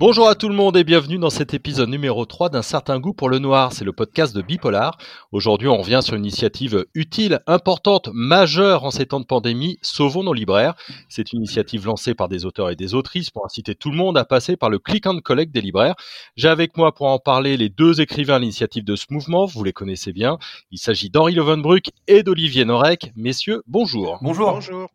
Bonjour à tout le monde et bienvenue dans cet épisode numéro 3 d'un certain goût pour le noir. C'est le podcast de Bipolar. Aujourd'hui, on revient sur une initiative utile, importante, majeure en ces temps de pandémie. Sauvons nos libraires. C'est une initiative lancée par des auteurs et des autrices pour inciter tout le monde à passer par le click and collect des libraires. J'ai avec moi pour en parler les deux écrivains à l'initiative de ce mouvement. Vous les connaissez bien. Il s'agit d'Henri Levenbruck et d'Olivier Norek. Messieurs, bonjour. Bonjour. Bonjour.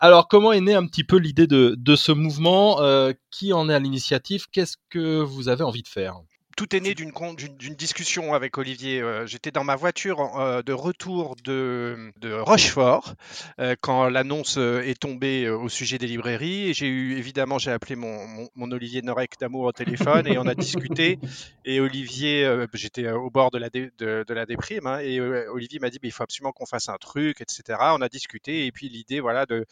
Alors, comment est née un petit peu l'idée de, ce mouvement? Euh, Qui en est à l'initiative? Qu'est-ce que vous avez envie de faire? Tout est né d'une discussion avec Olivier. Euh, j'étais dans ma voiture euh, de retour de, Rochefort euh, quand l'annonce est tombée au sujet des librairies. Et j'ai eu, évidemment, j'ai appelé mon, Olivier Norek d'amour au téléphone et on a discuté. Et Olivier, j'étais au bord de la, de, la déprime, hein, et Olivier m'a dit bah, il faut absolument qu'on fasse un truc, etc. On a discuté et puis l'idée, voilà, de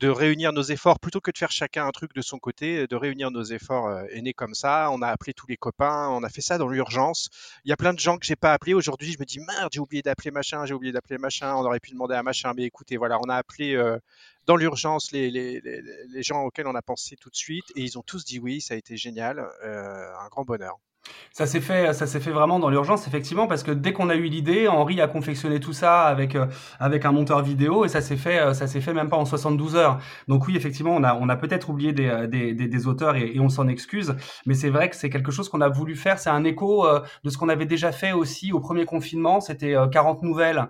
de réunir nos efforts plutôt que de faire chacun un truc de son côté, de réunir nos efforts euh, est né comme ça. On a appelé tous les copains, on a fait ça dans l'urgence. Il y a plein de gens que j'ai pas appelés aujourd'hui. Je me dis merde, j'ai oublié d'appeler machin, j'ai oublié d'appeler machin. On aurait pu demander à machin, mais écoutez, voilà, on a appelé euh, dans l'urgence les, les, les, gens auxquels on a pensé tout de suite et ils ont tous dit oui. Ça a été génial, euh, un grand bonheur. Ça s'est fait, ça s'est fait vraiment dans l'urgence, effectivement, parce que dès qu'on a eu l'idée, Henri a confectionné tout ça avec euh, avec un monteur vidéo et ça s'est fait, euh, ça s'est fait même pas en 72 heures. Donc oui, effectivement, on a on a peut-être oublié des, euh, des, des, auteurs et, on s'en excuse, mais c'est vrai que c'est quelque chose qu'on a voulu faire. C'est un écho de ce qu'on avait déjà fait aussi au premier confinement. C'était 40 nouvelles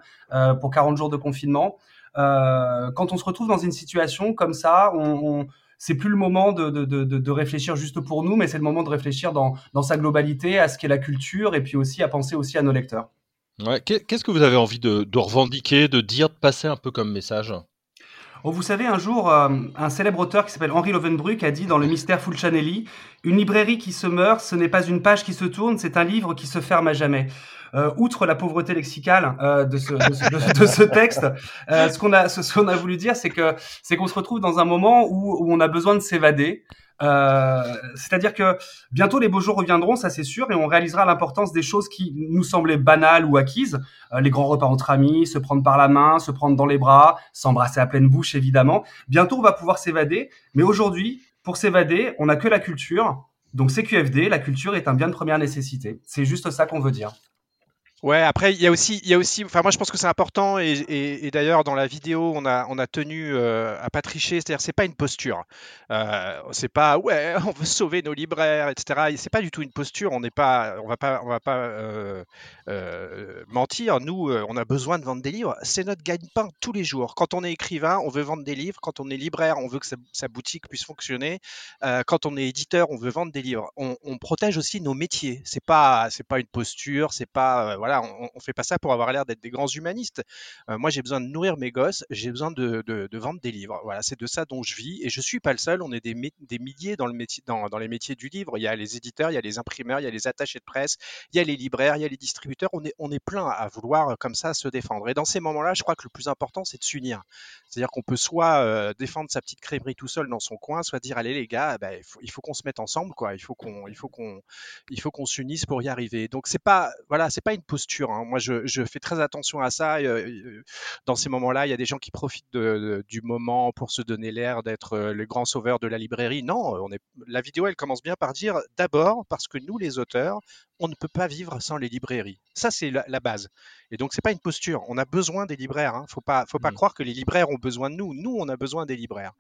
pour 40 jours de confinement. quand on se retrouve dans une situation comme ça, on, on c'est plus le moment de, de, de, de, réfléchir juste pour nous, mais c'est le moment de réfléchir dans, dans sa globalité à ce qu'est la culture et puis aussi à penser aussi à nos lecteurs. Ouais. Qu'est-ce que vous avez envie de, revendiquer, de dire, de passer un peu comme message? Oh, vous savez, un jour, euh, un célèbre auteur qui s'appelle Henri Lovenbruck a dit dans Le Mystère Fulcianelli Une librairie qui se meurt, ce n'est pas une page qui se tourne, c'est un livre qui se ferme à jamais. Euh, outre la pauvreté lexicale euh, de, ce, de, de, ce, texte, euh, ce qu'on a, ce, qu'on a voulu dire, c'est que c'est qu'on se retrouve dans un moment où, où on a besoin de s'évader. Euh, c'est-à-dire que bientôt les beaux jours reviendront, ça c'est sûr, et on réalisera l'importance des choses qui nous semblaient banales ou acquises. Les grands repas entre amis, se prendre par la main, se prendre dans les bras, s'embrasser à pleine bouche évidemment. Bientôt on va pouvoir s'évader, mais aujourd'hui, pour s'évader, on n'a que la culture. Donc CQFD, la culture est un bien de première nécessité. C'est juste ça qu'on veut dire. Ouais, après, il y a aussi, il y a aussi, enfin, moi, je pense que c'est important, et, et, d'ailleurs, dans la vidéo, on a, on a tenu euh, à pas tricher, c'est-à-dire, c'est pas une posture. Euh, c'est pas, ouais, on veut sauver nos libraires, etc. C'est pas du tout une posture, on n'est pas, on va pas, on va pas euh, euh mentir. Nous, euh, on a besoin de vendre des livres, c'est notre gagne-pain tous les jours. Quand on est écrivain, on veut vendre des livres. Quand on est libraire, on veut que sa, sa boutique puisse fonctionner. quand on est éditeur, on veut vendre des livres. On, on protège aussi nos métiers. C'est pas, c'est pas une posture, c'est pas, voilà on, on fait pas ça pour avoir l'air d'être des grands humanistes. Euh, moi, j'ai besoin de nourrir mes gosses, j'ai besoin de, vendre des livres. Voilà, c'est de ça dont je vis. Et je suis pas le seul. On est des, milliers dans, les métiers du livre. Il y a les éditeurs, il y a les imprimeurs, il y a les attachés de presse, il y a les libraires, il y a les distributeurs. On est, plein à vouloir euh, comme ça se défendre. Et dans ces moments-là, je crois que le plus important, c'est de s'unir. C'est-à-dire qu'on peut soit euh, défendre sa petite crèmerie tout seul dans son coin, soit dire allez les gars, bah, il faut, qu'on se mette ensemble, quoi. Il faut qu'on s'unisse pour y arriver. Donc c'est pas, voilà, c'est pas une posture. Hein. Moi, je, fais très attention à ça. Dans ces moments-là, il y a des gens qui profitent du moment pour se donner l'air d'être euh, le grand sauveur de la librairie. Non, on est, la vidéo, elle commence bien par dire d'abord parce que nous, les auteurs, on ne peut pas vivre sans les librairies. Ça, c'est la, base. Et donc, c'est pas une posture. On a besoin des libraires. Hein. Faut pas, faut pas mmh. croire que les libraires ont besoin de nous. Nous, on a besoin des libraires.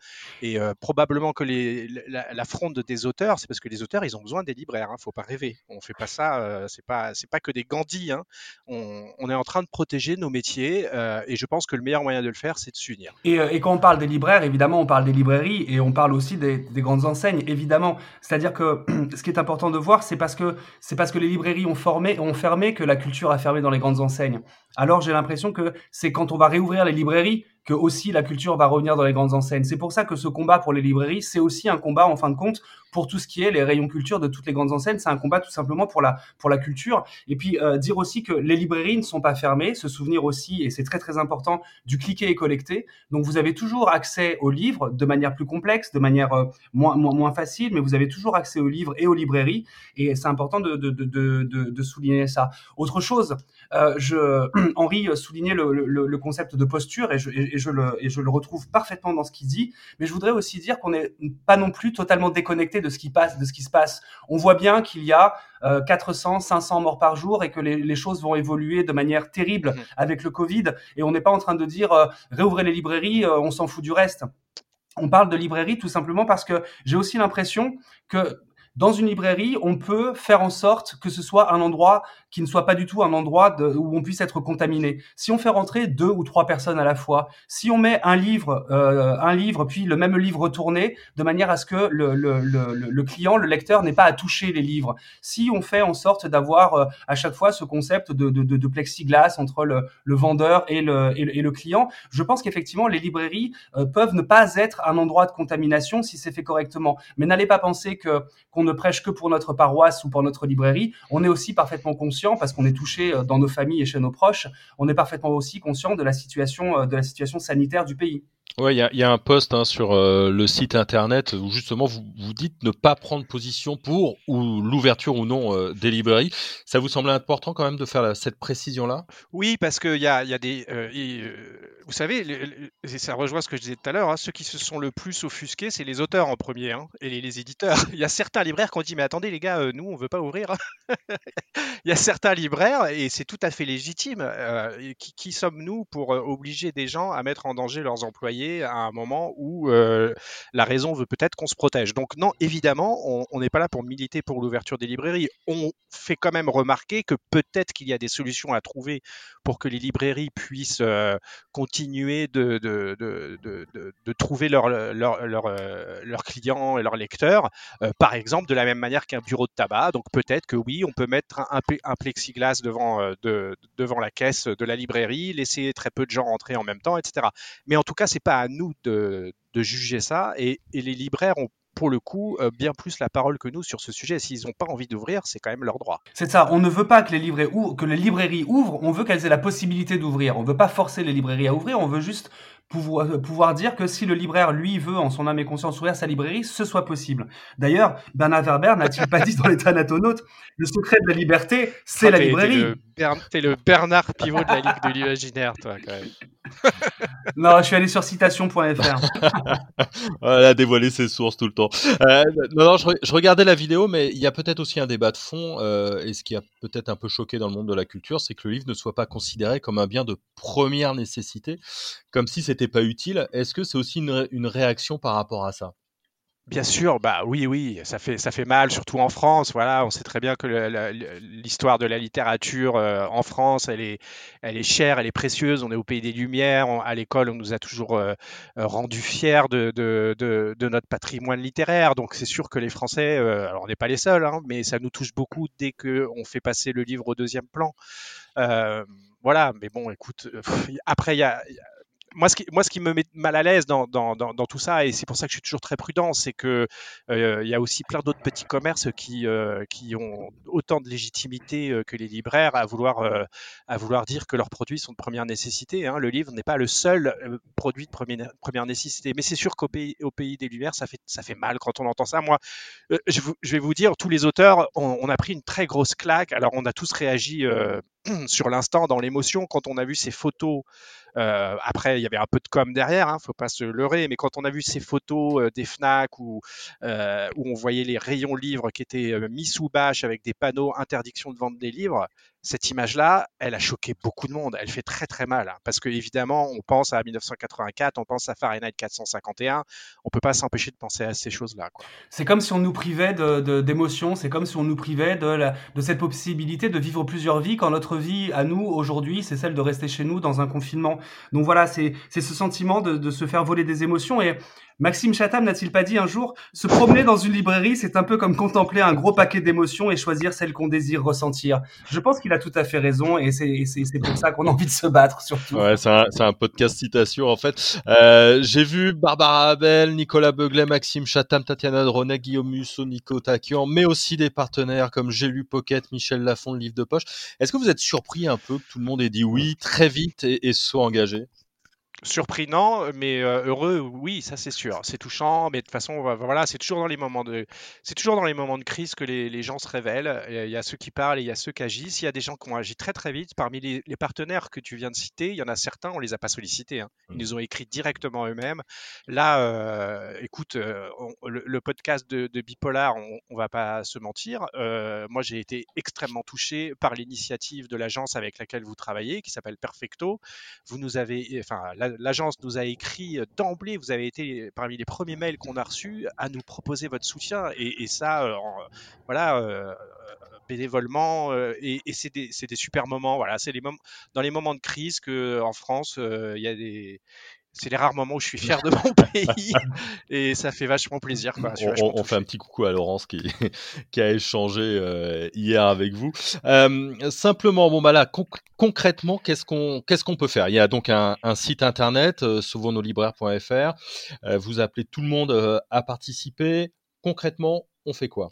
Et euh, probablement que les, la, fronde des auteurs, c'est parce que les auteurs, ils ont besoin des libraires. Hein. Faut pas rêver. On fait pas ça. Euh, c'est pas, c'est pas que des Gandhi. Hein. On, est en train de protéger nos métiers. Euh, et je pense que le meilleur moyen de le faire, c'est de s'unir. Et, et, quand on parle des libraires, évidemment, on parle des librairies et on parle aussi des, des grandes enseignes, évidemment. C'est-à-dire que ce qui est important de voir, c'est parce que c'est parce que les librairies ont ont fermé que la culture a fermé dans les grandes enseignes. Alors j'ai l'impression que c'est quand on va réouvrir les librairies que aussi la culture va revenir dans les grandes enseignes. C'est pour ça que ce combat pour les librairies, c'est aussi un combat en fin de compte pour tout ce qui est les rayons culture de toutes les grandes enseignes. C'est un combat tout simplement pour la pour la culture. Et puis euh, dire aussi que les librairies ne sont pas fermées, se souvenir aussi et c'est très très important du cliquer et collecter. Donc vous avez toujours accès aux livres de manière plus complexe, de manière euh, moins, moins, moins facile, mais vous avez toujours accès aux livres et aux librairies. Et c'est important de, de, de, de, de souligner ça. Autre chose, euh, je Henri soulignait le, le, le, concept de posture et je, et et, je le, et je le retrouve parfaitement dans ce qu'il dit. Mais je voudrais aussi dire qu'on n'est pas non plus totalement déconnecté de ce qui passe, de ce qui se passe. On voit bien qu'il y a 400, 500 morts par jour et que les, les, choses vont évoluer de manière terrible mmh. avec le Covid. Et on n'est pas en train de dire réouvrez les librairies, on s'en fout du reste on parle de librairie tout simplement parce que j'ai aussi l'impression que dans une librairie, on peut faire en sorte que ce soit un endroit qui ne soit pas du tout un endroit où on puisse être contaminé. Si on fait rentrer deux ou trois personnes à la fois, si on met un livre, euh, un livre, puis le même livre retourné, de manière à ce que le, client, le lecteur, n'ait pas à toucher les livres. Si on fait en sorte d'avoir euh, à chaque fois ce concept de, plexiglas entre le, vendeur et le, client, je pense qu'effectivement les librairies euh, peuvent ne pas être un endroit de contamination si c'est fait correctement. Mais n'allez pas penser qu'on ne prêche que pour notre paroisse ou pour notre librairie. On est aussi parfaitement conscient parce qu'on est touché euh, dans nos familles et chez nos proches, on est parfaitement aussi conscient de la situation, euh, de la situation sanitaire du pays. Oui, il y, a, un post hein, sur euh, le site internet où justement vous, vous dites ne pas prendre position pour ou l'ouverture ou non euh, des librairies. Ça vous semble important quand même de faire cette précision-là? Oui, parce qu'il y a, y a, des... Euh, vous savez, ça rejoint ce que je disais tout à l'heure, hein, ceux qui se sont le plus offusqués, c'est les auteurs en premier hein, et les, éditeurs. Il y a certains libraires qui ont dit mais attendez les gars, nous on veut pas ouvrir. il y a certains libraires, et c'est tout à fait légitime, qui, qui sommes-nous pour obliger des gens à mettre en danger leurs employés à un moment où euh, la raison veut peut-être qu'on se protège? Donc non, évidemment, on n'est pas là pour militer pour l'ouverture des librairies. On fait quand même remarquer que peut-être qu'il y a des solutions à trouver pour que les librairies puissent euh, continuer de, trouver leurs leur, leur, euh, leur clients et leurs lecteurs, par exemple de la même manière qu'un bureau de tabac. Donc peut-être que oui, on peut mettre un, plexiglas devant, devant la caisse de la librairie, laisser très peu de gens rentrer en même temps, etc. Mais en tout cas, c'est pas à nous de, juger ça. Et, les libraires ont pour le coup, euh, bien plus la parole que nous sur ce sujet. S'ils n'ont pas envie d'ouvrir, c'est quand même leur droit. C'est ça. On ne veut pas que les, ouvrent, que les librairies ouvrent. On veut qu'elles aient la possibilité d'ouvrir. On ne veut pas forcer les librairies à ouvrir. On veut juste pouvoir, euh, pouvoir dire que si le libraire, lui, veut, en son âme et conscience, ouvrir sa librairie, ce soit possible. D'ailleurs, Bernard Werber n'a-t-il pas dit dans les Thanatonautes, le secret de la liberté, c'est la librairie. T'es le, Bernard Pivot de la Ligue de l'imaginaire, toi, quand même. non, je suis allé sur citation.fr. Elle a dévoilé ses sources tout le temps. Euh, non, non, je, regardais la vidéo, mais il y a peut-être aussi un débat de fond, euh, et ce qui a peut-être un peu choqué dans le monde de la culture, c'est que le livre ne soit pas considéré comme un bien de première nécessité, comme si c'était pas utile. Est-ce que c'est aussi une réaction par rapport à ça? Bien sûr, bah oui, oui, ça fait ça fait mal, surtout en France. Voilà, on sait très bien que l'histoire de la littérature euh, en France, elle est elle est chère, elle est précieuse. On est au pays des Lumières. à l'école, on nous a toujours euh, euh, rendu fiers de, de, de, notre patrimoine littéraire. Donc c'est sûr que les Français, alors on n'est pas les seuls, hein, mais ça nous touche beaucoup dès que on fait passer le livre au deuxième plan. voilà, mais bon, écoute, après il y a moi, ce qui, moi, ce qui me met mal à l'aise dans, dans, dans, tout ça, et c'est pour ça que je suis toujours très prudent, c'est que euh, il y a aussi plein d'autres petits commerces qui, euh, qui ont autant de légitimité euh, que les libraires à vouloir, euh, à vouloir dire que leurs produits sont de première nécessité. Hein. Le livre n'est pas le seul euh, produit de première, première nécessité, mais c'est sûr qu'au pays, au pays des lumières, ça fait, ça fait mal quand on entend ça. Moi, je, vais vous dire, tous les auteurs, on, a pris une très grosse claque. Alors, on a tous réagi sur l'instant dans l'émotion quand on a vu ces photos euh, après, il y avait un peu de com derrière, hein, faut pas se leurrer, mais quand on a vu ces photos euh, des Fnac où, euh, où on voyait les rayons livres qui étaient mis sous bâche avec des panneaux interdiction de vendre des livres, cette image-là, elle a choqué beaucoup de monde. Elle fait très très mal hein, parce que évidemment, on pense à 1984, on pense à Fahrenheit 451. On peut pas s'empêcher de penser à ces choses-là. C'est comme si on nous privait d'émotions. C'est comme si on nous privait de cette possibilité de vivre plusieurs vies quand notre vie à nous aujourd'hui, c'est celle de rester chez nous dans un confinement. Donc voilà, c'est ce sentiment de, de se faire voler des émotions et Maxime Chatham n'a-t-il pas dit un jour Se promener dans une librairie, c'est un peu comme contempler un gros paquet d'émotions et choisir celle qu'on désire ressentir. Je pense qu'il a tout à fait raison et c'est pour ça qu'on a envie de se battre surtout. Ouais, c'est un, podcast citation en fait. Euh, J'ai vu Barbara Abel, Nicolas Beuglet, Maxime Chatham, Tatiana Dronet, Guillaume Musso, Nico Takian, mais aussi des partenaires comme J'ai lu Pocket, Michel Lafont, le livre de poche. Est-ce que vous êtes surpris un peu que tout le monde ait dit oui très vite et, et soit engagé? Surprenant, mais euh, heureux, oui, ça c'est sûr. C'est touchant, mais de toute façon, voilà, c'est toujours dans les moments de, c'est toujours dans les moments de crise que les, gens se révèlent. Il y a ceux qui parlent et il y a ceux qui agissent. Il y a des gens qui ont agi très très vite. Parmi les, partenaires que tu viens de citer, il y en a certains, on les a pas sollicités. Hein. Ils mmh. nous ont écrit directement eux-mêmes. Là, euh, écoute, euh, le, podcast de, Bipolar, on, on, va pas se mentir. moi, j'ai été extrêmement touché par l'initiative de l'agence avec laquelle vous travaillez, qui s'appelle Perfecto. Vous nous avez, enfin, l'agence nous a écrit euh, d'emblée, vous avez été parmi les premiers mails qu'on a reçus à nous proposer votre soutien. Et, ça, euh, voilà, euh, bénévolement et, c'est des, super moments voilà c'est dans les moments de crise que en France il y a des c'est les rares moments où je suis fier de mon pays et ça fait vachement plaisir. On, fait un petit coucou à Laurence qui, qui a échangé euh, hier avec vous. Euh, simplement, bon bah là, concrètement, qu'est-ce qu'on qu'est-ce qu'on peut faire? Il y a donc un, site internet, euh, vous appelez tout le monde à participer. Concrètement, on fait quoi?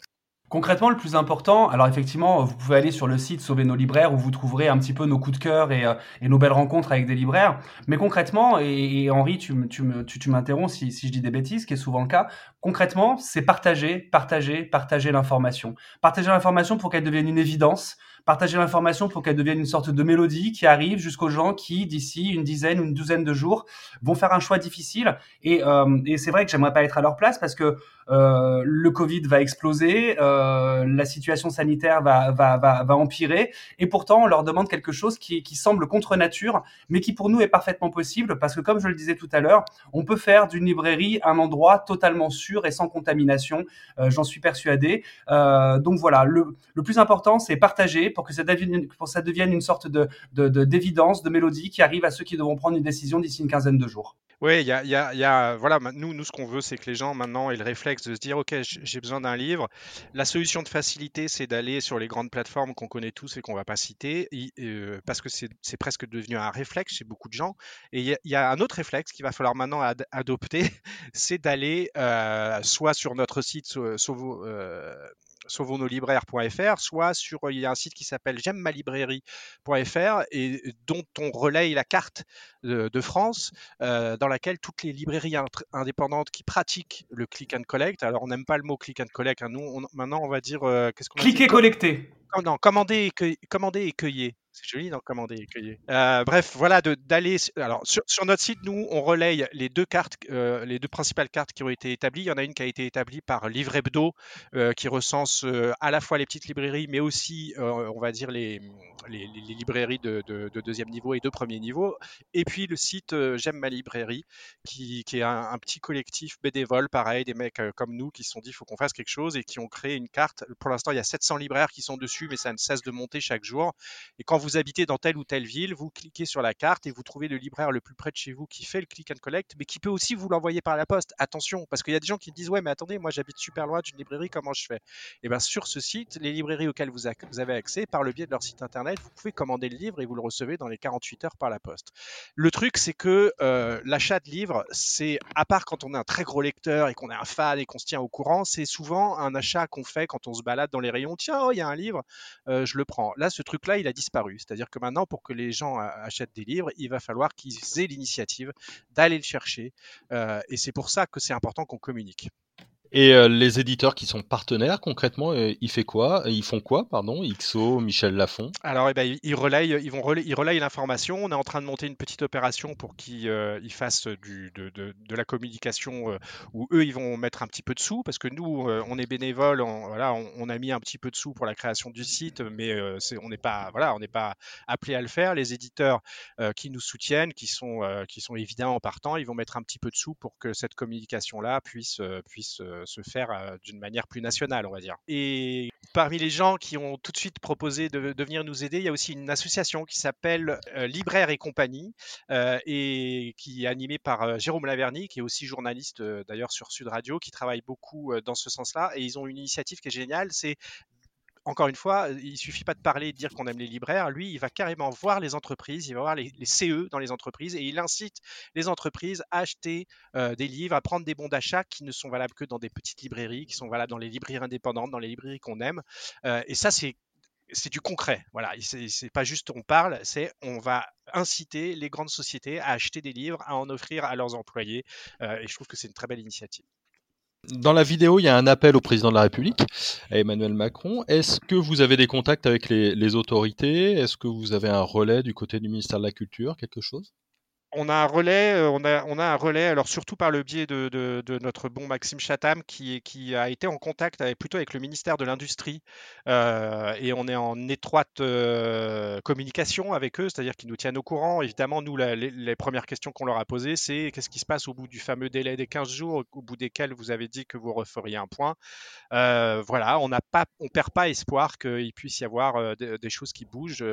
Concrètement, le plus important, alors effectivement, vous pouvez aller sur le site Sauver nos libraires où vous trouverez un petit peu nos coups de cœur et, euh, nos belles rencontres avec des libraires. Mais concrètement, et, Henri, tu, tu, m'interromps si, si je dis des bêtises, ce qui est souvent le cas, concrètement, c'est partager, partager, partager l'information. Partager l'information pour qu'elle devienne une évidence, partager l'information pour qu'elle devienne une sorte de mélodie qui arrive jusqu'aux gens qui, d'ici une dizaine ou une douzaine de jours, vont faire un choix difficile. Et, euh, et c'est vrai que j'aimerais pas être à leur place parce que euh, le Covid va exploser, euh, la situation sanitaire va, va, va, va, empirer, et pourtant on leur demande quelque chose qui, qui semble contre nature, mais qui pour nous est parfaitement possible parce que comme je le disais tout à l'heure, on peut faire d'une librairie un endroit totalement sûr et sans contamination. Euh, J'en suis persuadé. Euh, donc voilà, le, le plus important c'est partager pour que ça devienne, une sorte de d'évidence, de, de, mélodie qui arrive à ceux qui devront prendre une décision d'ici une quinzaine de jours. Oui, il y a, voilà, nous, nous, ce qu'on veut, c'est que les gens maintenant aient le réflexe de se dire, ok, j'ai besoin d'un livre. La solution de facilité, c'est d'aller sur les grandes plateformes qu'on connaît tous et qu'on va pas citer, euh, parce que c'est presque devenu un réflexe chez beaucoup de gens. Et il y, a un autre réflexe qu'il va falloir maintenant adopter, c'est d'aller euh, soit sur notre site, soit, sauvonsnoslibraires.fr, soit sur il y a un site qui s'appelle j'aime ma librairie.fr et dont on relaye la carte de, France euh, dans laquelle toutes les librairies indépendantes qui pratiquent le click and collect. Alors on n'aime pas le mot click and collect. Hein, nous maintenant on va dire euh, qu'est-ce qu'on cliquer collecter. Non, commander et, commander et cueillir. C'est joli d'en commander et cueillir. Euh, bref, voilà, d'aller. Alors, sur, notre site, nous, on relaye les deux cartes, euh, les deux principales cartes qui ont été établies. Il y en a une qui a été établie par Livre Hebdo, euh, qui recense à la fois les petites librairies, mais aussi, on va dire, les, librairies de, deuxième niveau et de premier niveau. Et puis le site J'aime ma librairie, qui, est un, petit collectif bénévole, pareil, des mecs comme nous qui se sont dit, il faut qu'on fasse quelque chose et qui ont créé une carte. Pour l'instant, il y a 700 libraires qui sont dessus, mais ça ne cesse de monter chaque jour. Et quand vous habitez dans telle ou telle ville, vous cliquez sur la carte et vous trouvez le libraire le plus près de chez vous qui fait le click and collect, mais qui peut aussi vous l'envoyer par la poste. Attention, parce qu'il y a des gens qui disent ouais, mais attendez, moi j'habite super loin d'une librairie, comment je fais? Et eh bien sur ce site, les librairies auxquelles vous, avez accès, par le biais de leur site internet, vous pouvez commander le livre et vous le recevez dans les 48 heures par la poste. Le truc, c'est que euh, l'achat de livres, c'est à part quand on est un très gros lecteur et qu'on est un fan et qu'on se tient au courant, c'est souvent un achat qu'on fait quand on se balade dans les rayons. Tiens, oh, il y a un livre, euh, je le prends. Là, ce truc-là, il a disparu. C'est-à-dire que maintenant, pour que les gens achètent des livres, il va falloir qu'ils aient l'initiative d'aller le chercher. Euh, et c'est pour ça que c'est important qu'on communique. Et euh, les éditeurs qui sont partenaires, concrètement, euh, ils, fait quoi ils font quoi Pardon XO, Michel Lafon? Alors, eh ben, ils, relayent, ils, vont ils relayent l'information. On est en train de monter une petite opération pour qu'ils euh, fassent de, la communication où eux, ils vont mettre un petit peu de sous parce que nous, on est bénévoles. On, voilà, on, a mis un petit peu de sous pour la création du site, mais on n'est pas, voilà, pas appelé à le faire. Les éditeurs qui nous soutiennent, qui sont, qui sont évidemment partants, ils vont mettre un petit peu de sous pour que cette communication-là puisse, puisse se faire euh, d'une manière plus nationale, on va dire. Et parmi les gens qui ont tout de suite proposé de, venir nous aider, il y a aussi une association qui s'appelle euh, Libraire et compagnie euh, et qui est animée par Jérôme Laverny, qui est aussi journaliste d'ailleurs sur Sud Radio, qui travaille beaucoup dans ce sens-là. Et ils ont une initiative qui est géniale, c'est encore une fois, il suffit pas de parler et de dire qu'on aime les libraires. Lui, il va carrément voir les entreprises, il va voir les, CE dans les entreprises et il incite les entreprises à acheter euh, des livres, à prendre des bons d'achat qui ne sont valables que dans des petites librairies, qui sont valables dans les librairies indépendantes, dans les librairies qu'on aime. Euh, et ça, c'est c'est du concret. Voilà, c'est pas juste on parle, c'est on va inciter les grandes sociétés à acheter des livres, à en offrir à leurs employés. et je trouve que c'est une très belle initiative. Dans la vidéo, il y a un appel au président de la République, à Emmanuel Macron. Est-ce que vous avez des contacts avec les autorités? Est-ce que vous avez un relais du côté du ministère de la Culture, quelque chose? On a un relais, euh, on a, un relais, alors surtout par le biais de, notre bon Maxime Chatham, qui, a été en contact plutôt avec le ministère de l'Industrie, euh, et on est en étroite euh, communication avec eux, c'est-à-dire qu'ils nous tiennent au courant. Évidemment, nous, les, premières questions qu'on leur a posées, c'est qu'est-ce qui se passe au bout du fameux délai des 15 jours, au bout desquels vous avez dit que vous referiez un point? voilà, on n'a pas, on perd pas espoir qu'il puisse y avoir des, choses qui bougent,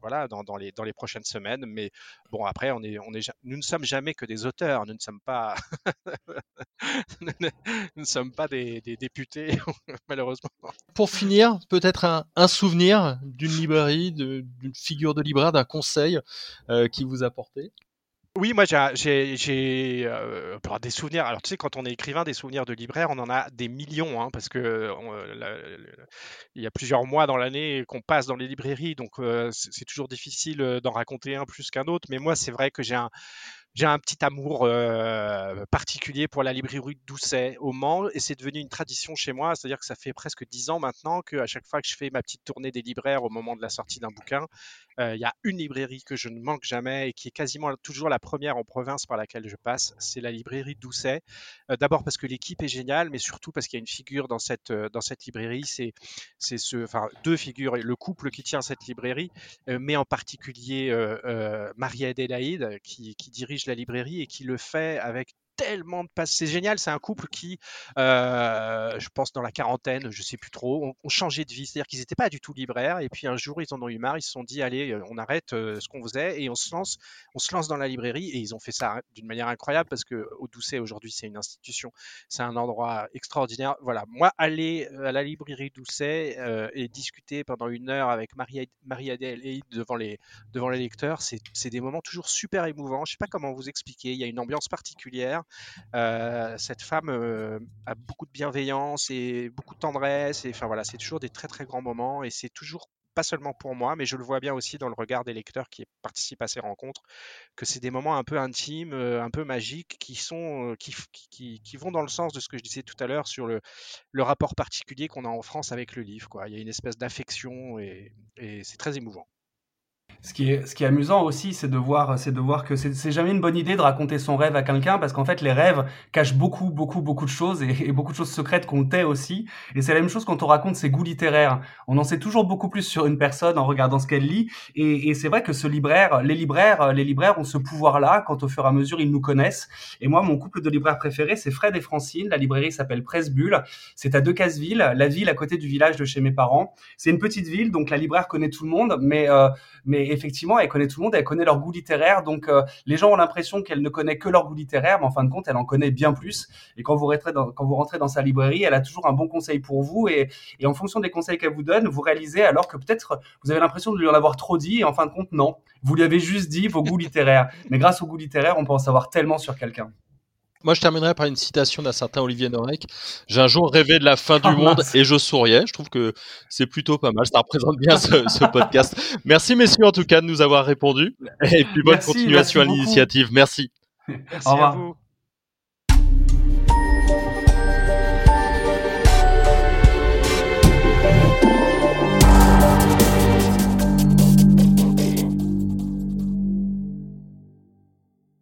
voilà, dans, dans, les, dans les prochaines semaines. Mais bon, après, on est, on est, nous ne sommes jamais que des auteurs, nous ne sommes pas, nous ne sommes pas des, députés, malheureusement. Pour finir, peut-être un, souvenir d'une librairie, d'une figure de libraire, d'un conseil euh, qui vous a porté? Oui, moi j'ai euh, des souvenirs. Alors tu sais, quand on est écrivain, des souvenirs de libraire, on en a des millions, hein, parce que euh, il y a plusieurs mois dans l'année qu'on passe dans les librairies, donc euh, c'est toujours difficile d'en raconter un plus qu'un autre. Mais moi, c'est vrai que j'ai un, petit amour particulier pour la librairie Doucet au Mans et c'est devenu une tradition chez moi. C'est-à-dire que ça fait presque dix ans maintenant qu'à chaque fois que je fais ma petite tournée des libraires au moment de la sortie d'un bouquin, il y a une librairie que je ne manque jamais et qui est quasiment toujours la première en province par laquelle je passe. C'est la librairie Doucet. Euh, d'abord parce que l'équipe est géniale, mais surtout parce qu'il y a une figure dans cette, cette librairie. C'est, deux figures, le couple qui tient cette librairie, mais en particulier Marie-Adélaïde qui dirige la librairie et qui le fait avec tellement de passes. C'est génial, c'est un couple qui, euh, je pense dans la quarantaine, je sais plus trop, ont, changé de vie. C'est-à-dire qu'ils n'étaient pas du tout libraires et puis un jour ils en ont eu marre, ils se sont dit allez, euh, on arrête euh, ce qu'on faisait et on se lance, on se lance dans la librairie et ils ont fait ça d'une manière incroyable parce que au Doucet aujourd'hui c'est une institution, c'est un endroit extraordinaire. Voilà, moi aller à la librairie Doucet et discuter pendant une heure avec Marie, Marie Adèle et devant les devant les lecteurs, c'est des moments toujours super émouvants. Je sais pas comment vous expliquer, il y a une ambiance particulière. Euh, cette femme euh, a beaucoup de bienveillance et beaucoup de tendresse. Et enfin voilà, c'est toujours des très très grands moments et c'est toujours pas seulement pour moi, mais je le vois bien aussi dans le regard des lecteurs qui participent à ces rencontres, que c'est des moments un peu intimes, euh, un peu magiques, qui sont, qui, vont dans le sens de ce que je disais tout à l'heure sur le, rapport particulier qu'on a en France avec le livre. Il y a une espèce d'affection et c'est très émouvant. Ce qui est, ce qui est amusant aussi, c'est de voir, c'est de voir que c'est jamais une bonne idée de raconter son rêve à quelqu'un parce qu'en fait, les rêves cachent beaucoup, beaucoup, beaucoup de choses et, beaucoup de choses secrètes qu'on tait aussi. Et c'est la même chose quand on raconte ses goûts littéraires. On en sait toujours beaucoup plus sur une personne en regardant ce qu'elle lit. Et, et c'est vrai que ce libraire, les libraires, les libraires ont ce pouvoir-là quand au fur et à mesure ils nous connaissent. Et moi, mon couple de libraires préférés, c'est Fred et Francine. La librairie s'appelle Presse Bulle. C'est à Decazeville, la ville à côté du village de chez mes parents. C'est une petite ville, donc la libraire connaît tout le monde, mais euh, mais effectivement, elle connaît tout le monde, elle connaît leur goût littéraire. Donc, euh, les gens ont l'impression qu'elle ne connaît que leur goût littéraire, mais en fin de compte, elle en connaît bien plus. Et quand vous rentrez dans, sa librairie, elle a toujours un bon conseil pour vous. Et, et en fonction des conseils qu'elle vous donne, vous réalisez alors que peut-être vous avez l'impression de lui en avoir trop dit. Et en fin de compte, non. Vous lui avez juste dit vos goûts littéraires. Mais grâce au goût littéraire, on peut en savoir tellement sur quelqu'un. Moi, je terminerai par une citation d'un certain Olivier Norek. J'ai un jour rêvé de la fin du oh, monde et je souriais. Je trouve que c'est plutôt pas mal. Ça représente bien ce, podcast. Merci, messieurs, en tout cas, de nous avoir répondu. Et puis, bonne continuation à l'initiative. Merci. Merci à vous.